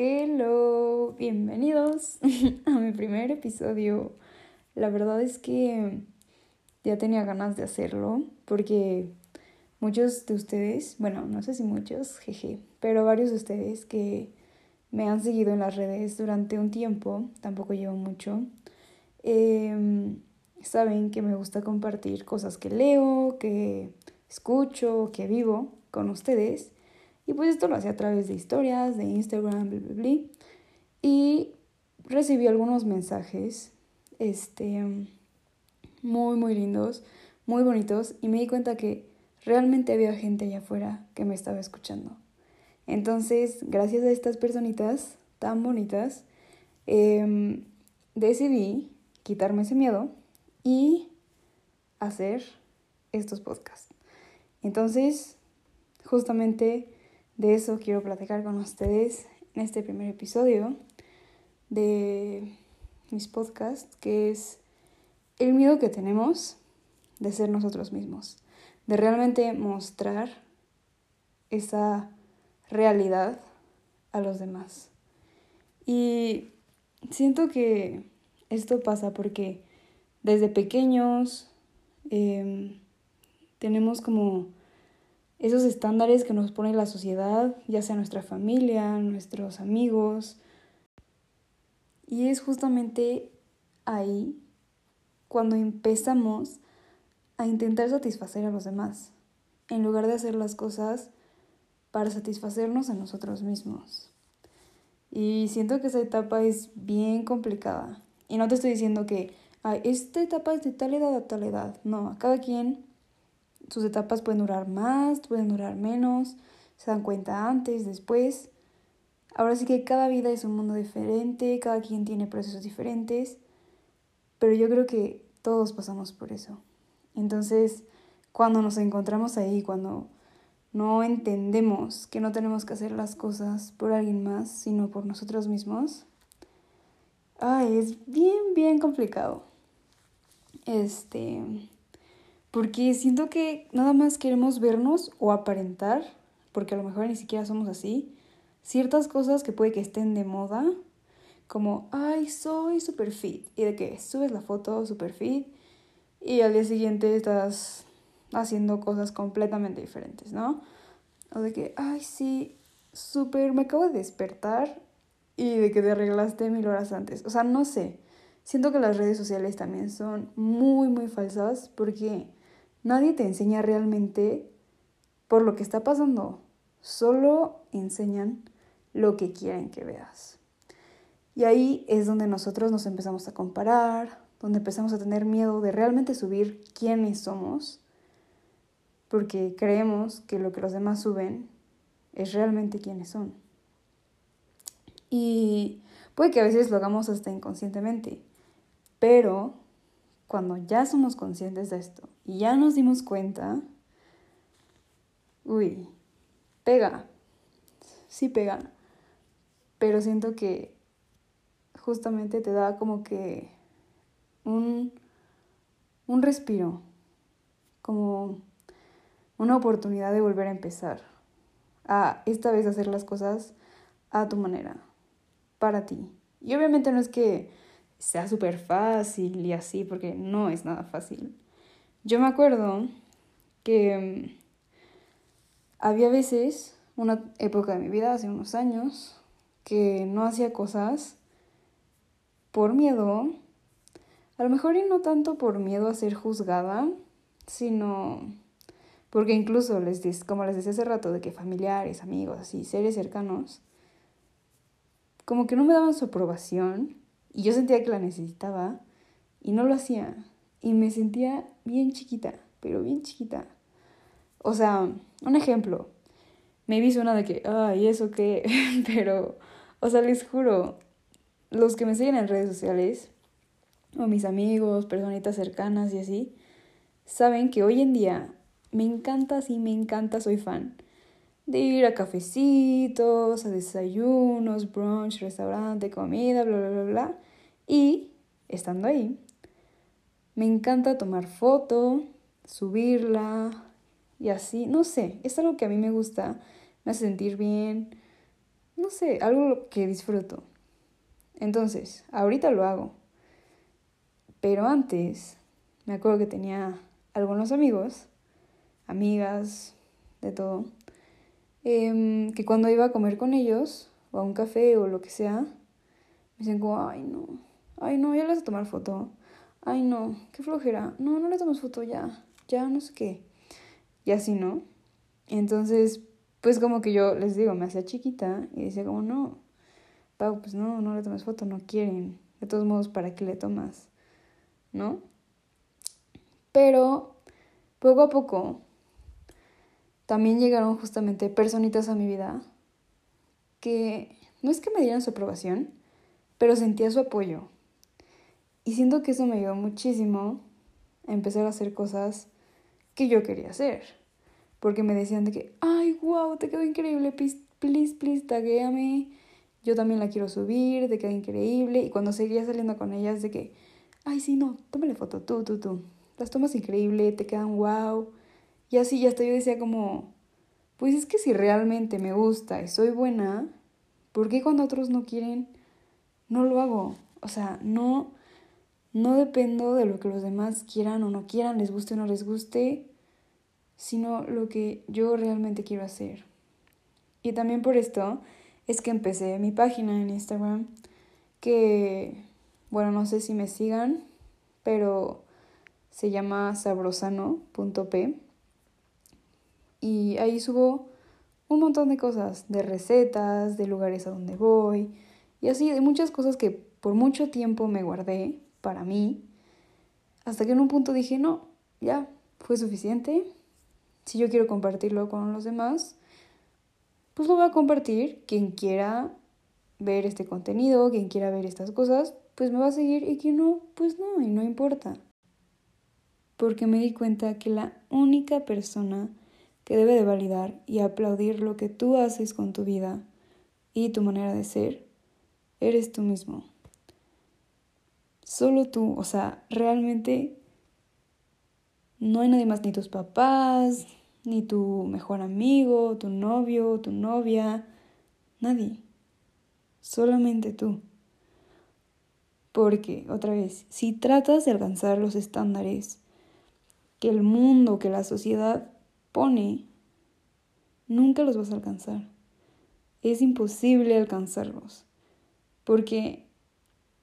Hello, bienvenidos a mi primer episodio. La verdad es que ya tenía ganas de hacerlo porque muchos de ustedes, bueno, no sé si muchos, jeje, pero varios de ustedes que me han seguido en las redes durante un tiempo, tampoco llevo mucho, em, saben que me gusta compartir cosas que leo, que escucho, que vivo con ustedes. Y pues esto lo hacía a través de historias, de Instagram, bla. Y recibí algunos mensajes, este, muy, muy lindos, muy bonitos. Y me di cuenta que realmente había gente allá afuera que me estaba escuchando. Entonces, gracias a estas personitas tan bonitas, em, decidí quitarme ese miedo y hacer estos podcasts. Entonces, justamente de eso quiero platicar con ustedes en este primer episodio de mis podcasts, que es el miedo que tenemos de ser nosotros mismos, de realmente mostrar esa realidad a los demás. Y siento que esto pasa porque desde pequeños em, tenemos como esos estándares que nos pone la sociedad, ya sea nuestra familia, nuestros amigos. Y es justamente ahí cuando empezamos a intentar satisfacer a los demás, en lugar de hacer las cosas para satisfacernos a nosotros mismos. Y siento que esa etapa es bien complicada. Y no te estoy diciendo que esta etapa es de tal edad a tal edad. No, a cada quien sus etapas pueden durar más, pueden durar menos, se dan cuenta antes, después. Ahora sí que cada vida es un mundo diferente, cada quien tiene procesos diferentes, pero yo creo que todos pasamos por eso. Entonces, cuando nos encontramos ahí, cuando no entendemos que no tenemos que hacer las cosas por alguien más, sino por nosotros mismos, ay, es bien, bien complicado. Este, porque siento que nada más queremos vernos o aparentar, porque a lo mejor ni siquiera somos así, ciertas cosas que puede que estén de moda, como, ay, soy super fit, y de que subes la foto super fit, y al día siguiente estás haciendo cosas completamente diferentes, ¿no? O de que, ay, sí, súper, me acabo de despertar y de que te arreglaste mil horas antes. O sea, no sé. Siento que las redes sociales también son muy, muy falsas porque Nadie te enseña realmente por lo que está pasando. Solo enseñan lo que quieren que veas. Y ahí es donde nosotros nos empezamos a comparar, donde empezamos a tener miedo de realmente subir quiénes somos, porque creemos que lo que los demás suben es realmente quiénes son. Y puede que a veces lo hagamos hasta inconscientemente, pero cuando ya somos conscientes de esto y ya nos dimos cuenta, uy, pega, sí pega, pero siento que justamente te da como que un, un respiro, como una oportunidad de volver a empezar, a esta vez hacer las cosas a tu manera, para ti. Y obviamente no es que sea súper fácil y así, porque no es nada fácil. Yo me acuerdo que mm, había veces, una época de mi vida, hace unos años, que no hacía cosas por miedo, a lo mejor y no tanto por miedo a ser juzgada, sino porque incluso les como les decía hace rato de que familiares, amigos, así, seres cercanos, como que no me daban su aprobación y yo sentía que la necesitaba y no lo hacía. Y me sentía bien chiquita, pero bien chiquita. O sea, un ejemplo. Me vi una de que, ay, ¿eso qué? pero, o sea, les juro, los que me siguen en redes sociales, o mis amigos, personitas cercanas y así, saben que hoy en día me encanta, sí, me encanta, soy fan de ir a cafecitos, a desayunos, brunch, restaurante, comida, bla, bla, bla, bla. Y, estando ahí, me encanta tomar foto, subirla y así, no sé, es algo que a mí me gusta, me hace sentir bien, no sé, algo que disfruto. Entonces, ahorita lo hago. Pero antes, me acuerdo que tenía algunos amigos, amigas, de todo, em, que cuando iba a comer con ellos, o a un café o lo que sea, me dicen como, ay no, ay no, ya le vas a tomar foto, ay no, qué flojera, no, no le tomas foto ya, ya no sé qué. Y así, ¿no? Entonces, pues como que yo les digo, me hacía chiquita y decía como, no, Pau, pues no, no le tomes foto, no quieren. De todos modos, ¿para qué le tomas? ¿No? Pero poco a poco también llegaron justamente personitas a mi vida que no es que me dieran su aprobación, pero sentía su apoyo. Y siento que eso me ayudó muchísimo a empezar a hacer cosas que yo quería hacer. Porque me decían de que, ay, wow, te quedó increíble, please, please, please, taguéame. Yo también la quiero subir, te queda increíble. Y cuando seguía saliendo con ellas, de que, ay, sí, no, tómale foto, tú, tú, tú. Las tomas increíble, te quedan wow. Y así, y hasta yo decía como, pues es que si realmente me gusta y soy buena, ¿por qué cuando otros no quieren, no lo hago? O sea, no, no dependo de lo que los demás quieran o no quieran, les guste o no les guste sino lo que yo realmente quiero hacer. Y también por esto es que empecé mi página en Instagram, que, bueno, no sé si me sigan, pero se llama sabrosano.p. Y ahí subo un montón de cosas, de recetas, de lugares a donde voy, y así de muchas cosas que por mucho tiempo me guardé para mí, hasta que en un punto dije, no, ya, fue suficiente, si yo quiero compartirlo con los demás, pues lo voy a compartir. Quien quiera ver este contenido, quien quiera ver estas cosas, pues me va a seguir y quien no, pues no, y no importa. Porque me di cuenta que la única persona que debe de validar y aplaudir lo que tú haces con tu vida y tu manera de ser, eres tú mismo. Solo tú, o sea, realmente no hay nadie más, ni tus papás, ni tu mejor amigo, tu novio, tu novia, nadie. Solamente tú. Porque, otra vez, si tratas de alcanzar los estándares que el mundo, que la sociedad pone, nunca los vas a alcanzar. Es imposible alcanzarlos. Porque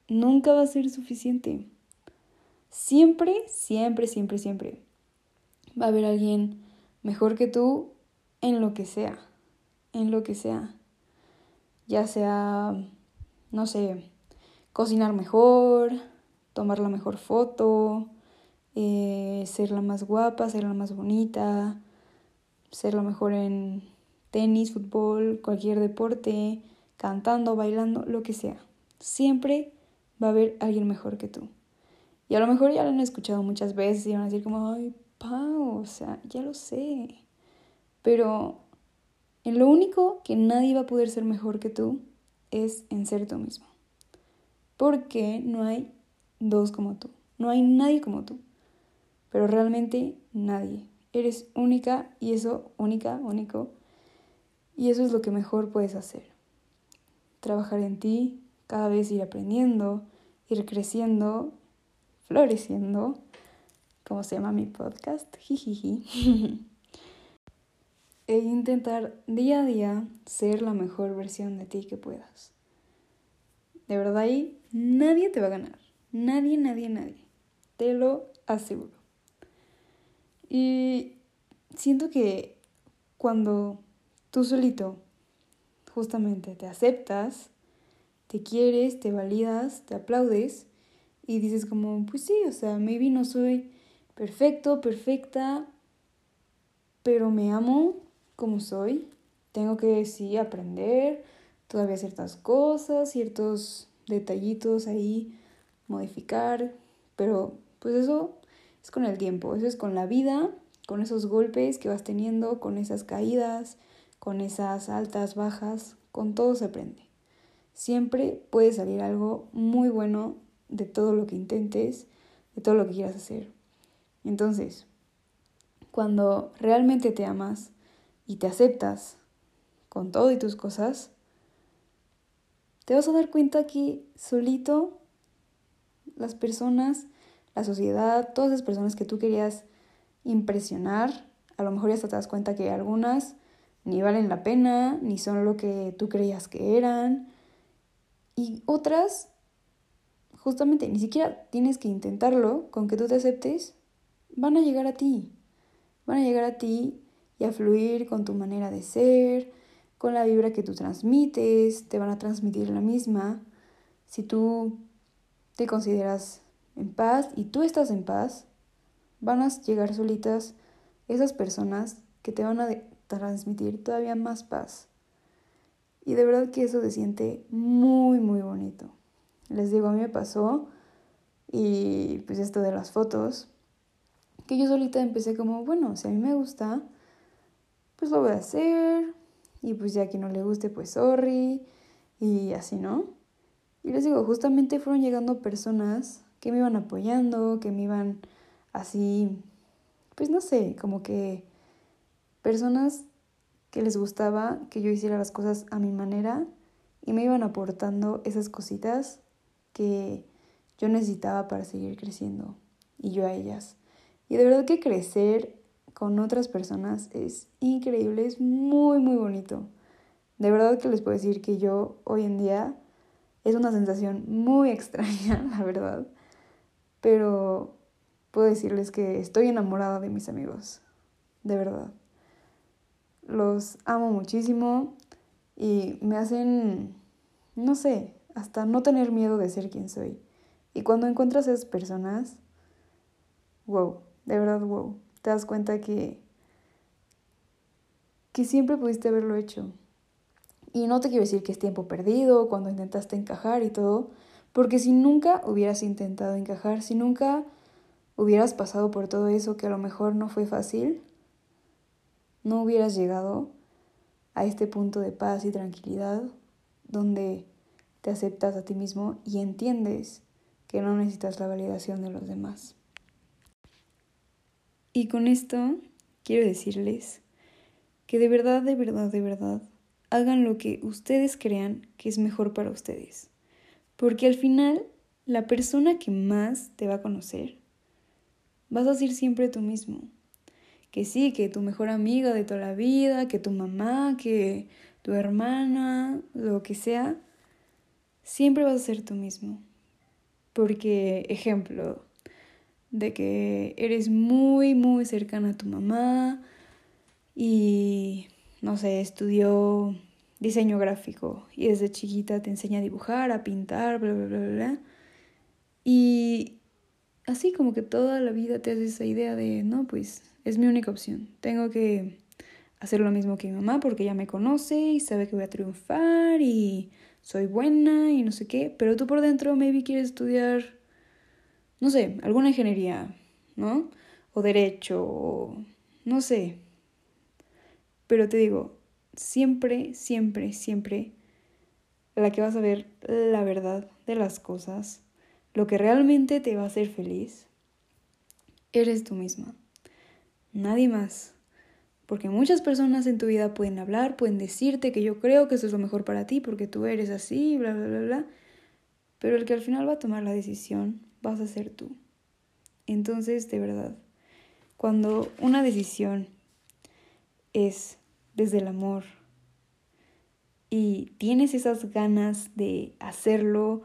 nunca va a ser suficiente. Siempre, siempre, siempre, siempre va a haber alguien mejor que tú en lo que sea, en lo que sea. Ya sea, no sé, cocinar mejor, tomar la mejor foto, eh, ser la más guapa, ser la más bonita, ser la mejor en tenis, fútbol, cualquier deporte, cantando, bailando, lo que sea. Siempre va a haber alguien mejor que tú. Y a lo mejor ya lo han escuchado muchas veces y van a decir como, ay, Pau, o sea, ya lo sé. Pero en lo único que nadie va a poder ser mejor que tú es en ser tú mismo. Porque no hay dos como tú. No hay nadie como tú. Pero realmente nadie. Eres única y eso, única, único. Y eso es lo que mejor puedes hacer. Trabajar en ti, cada vez ir aprendiendo, ir creciendo, floreciendo como se llama mi podcast, jijiji. e intentar día a día ser la mejor versión de ti que puedas. De verdad ahí nadie te va a ganar. Nadie, nadie, nadie. Te lo aseguro. Y siento que cuando tú solito justamente te aceptas, te quieres, te validas, te aplaudes y dices como, pues sí, o sea, maybe no soy perfecto, perfecta, pero me amo como soy. Tengo que sí aprender todavía ciertas cosas, ciertos detallitos ahí, modificar, pero pues eso es con el tiempo, eso es con la vida, con esos golpes que vas teniendo, con esas caídas, con esas altas, bajas, con todo se aprende. Siempre puede salir algo muy bueno de todo lo que intentes, de todo lo que quieras hacer. Entonces, cuando realmente te amas y te aceptas con todo y tus cosas, te vas a dar cuenta que solito las personas, la sociedad, todas esas personas que tú querías impresionar, a lo mejor ya te das cuenta que algunas ni valen la pena, ni son lo que tú creías que eran, y otras, justamente, ni siquiera tienes que intentarlo, con que tú te aceptes, van a llegar a ti, van a llegar a ti y a fluir con tu manera de ser, con la vibra que tú transmites, te van a transmitir la misma. Si tú te consideras en paz y tú estás en paz, van a llegar solitas esas personas que te van a transmitir todavía más paz. Y de verdad que eso se siente muy, muy bonito. Les digo, a mí me pasó y pues esto de las fotos, que yo solita empecé como, bueno, si a mí me gusta, pues lo voy a hacer, y pues ya que no le guste, pues sorry, y así, ¿no? Y les digo, justamente fueron llegando personas que me iban apoyando, que me iban así, pues no sé, como que personas que les gustaba que yo hiciera las cosas a mi manera y me iban aportando esas cositas que yo necesitaba para seguir creciendo y yo a ellas. Y de verdad que crecer con otras personas es increíble, es muy, muy bonito. De verdad que les puedo decir que yo hoy en día es una sensación muy extraña, la verdad. Pero puedo decirles que estoy enamorada de mis amigos. De verdad. Los amo muchísimo y me hacen, no sé, hasta no tener miedo de ser quien soy. Y cuando encuentras a esas personas, wow, de verdad wow te das cuenta que, que siempre pudiste haberlo hecho. Y no te quiero decir que es tiempo perdido cuando intentaste encajar y todo, porque si nunca hubieras intentado encajar, si nunca hubieras pasado por todo eso que a lo mejor no fue fácil, no hubieras llegado a este punto de paz y tranquilidad donde te aceptas a ti mismo y entiendes que no necesitas la validación de los demás. Y con esto quiero decirles que de verdad, de verdad, de verdad, hagan lo que ustedes crean que es mejor para ustedes. Porque al final, la persona que más te va a conocer, vas a ser siempre tú mismo. Que sí, que tu mejor amiga de toda la vida, que tu mamá, que tu hermana, lo que sea, siempre vas a ser tú mismo. Porque, ejemplo, de que eres muy, muy cercana a tu mamá y, no sé, estudió diseño gráfico y desde chiquita te enseña a dibujar, a pintar, bla, bla, bla, bla. Y así como que toda la vida te haces esa idea de, no, pues es mi única opción. Tengo que hacer lo mismo que mi mamá porque ya me conoce y sabe que voy a triunfar y soy buena y no sé qué, pero tú por dentro maybe quieres estudiar no sé, alguna ingeniería, ¿no? O derecho, o no sé. Pero te digo, siempre, siempre, siempre la que vas a ver la verdad de las cosas, lo que realmente te va a hacer feliz, eres tú misma. Nadie más. Porque muchas personas en tu vida pueden hablar, pueden decirte que yo creo que eso es lo mejor para ti porque tú eres así, bla, bla, bla, bla. Pero el que al final va a tomar la decisión vas a ser tú. Entonces, de verdad, cuando una decisión es desde el amor y tienes esas ganas de hacerlo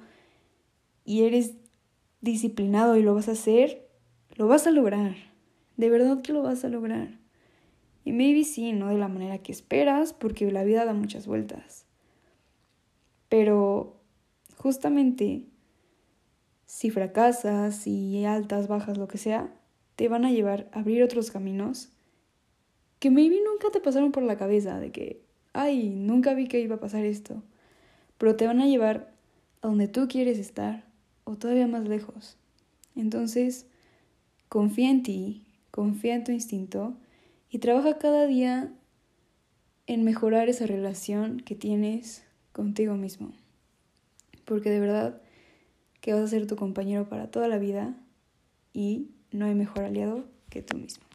y eres disciplinado y lo vas a hacer, lo vas a lograr. De verdad que lo vas a lograr. Y maybe sí, no de la manera que esperas, porque la vida da muchas vueltas. Pero justamente si fracasas, si altas, bajas, lo que sea, te van a llevar a abrir otros caminos que maybe nunca te pasaron por la cabeza de que, ay, nunca vi que iba a pasar esto, pero te van a llevar a donde tú quieres estar o todavía más lejos. Entonces, confía en ti, confía en tu instinto y trabaja cada día en mejorar esa relación que tienes contigo mismo. Porque de verdad, que vas a ser tu compañero para toda la vida y no hay mejor aliado que tú mismo.